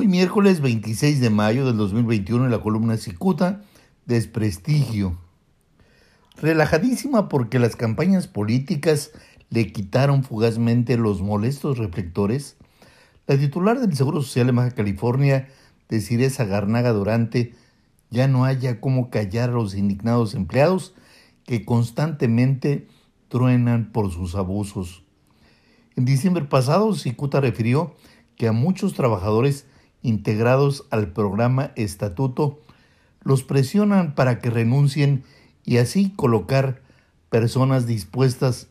Hoy miércoles 26 de mayo del 2021 en la columna Cicuta, desprestigio. Relajadísima porque las campañas políticas le quitaron fugazmente los molestos reflectores, la titular del Seguro Social de Baja California, Desiree Garnaga Durante, ya no haya cómo callar a los indignados empleados que constantemente truenan por sus abusos. En diciembre pasado, Cicuta refirió que a muchos trabajadores integrados al programa Estatuto los presionan para que renuncien y así colocar personas dispuestas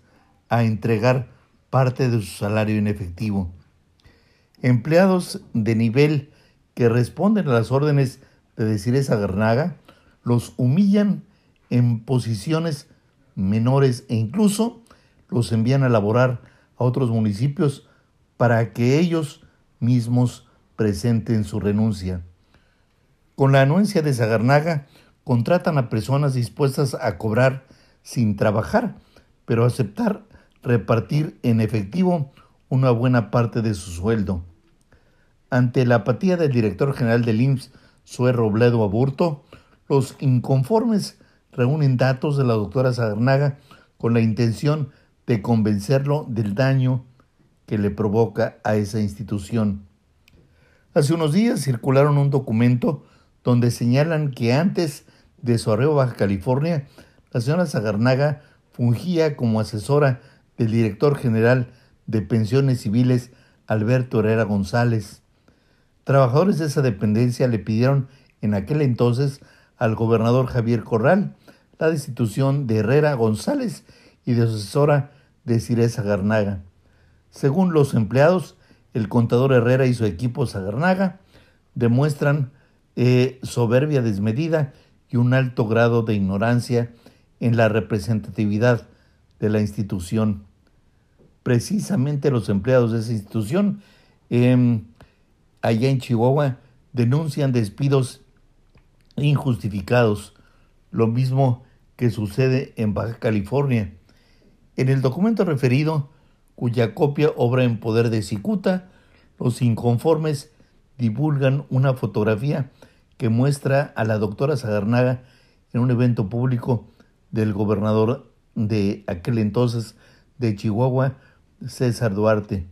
a entregar parte de su salario en efectivo. Empleados de nivel que responden a las órdenes de decir esa garnaga los humillan en posiciones menores e incluso los envían a laborar a otros municipios para que ellos mismos presenten su renuncia. Con la anuencia de Zagarnaga, contratan a personas dispuestas a cobrar sin trabajar, pero aceptar repartir en efectivo una buena parte de su sueldo. Ante la apatía del director general del IMSS, Sue Robledo Aburto, los inconformes reúnen datos de la doctora Zagarnaga con la intención de convencerlo del daño que le provoca a esa institución. Hace unos días circularon un documento donde señalan que antes de su arreo Baja California, la señora Zagarnaga fungía como asesora del director general de pensiones civiles Alberto Herrera González. Trabajadores de esa dependencia le pidieron en aquel entonces al gobernador Javier Corral la destitución de Herrera González y de su asesora de Ciresa Garnaga. Según los empleados, el contador Herrera y su equipo Zagarnaga demuestran eh, soberbia desmedida y un alto grado de ignorancia en la representatividad de la institución. Precisamente los empleados de esa institución em, allá en Chihuahua denuncian despidos injustificados, lo mismo que sucede en Baja California. En el documento referido, cuya copia obra en poder de Cicuta, los inconformes divulgan una fotografía que muestra a la doctora Zagarnaga en un evento público del gobernador de aquel entonces de Chihuahua, César Duarte.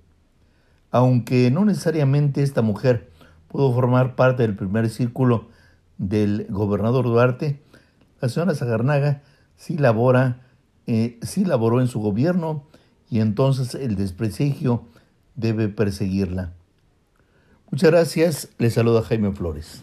Aunque no necesariamente esta mujer pudo formar parte del primer círculo del gobernador Duarte, la señora Zagarnaga sí labora, eh, sí laboró en su gobierno y entonces el desprestigio debe perseguirla. Muchas gracias, le saluda Jaime Flores.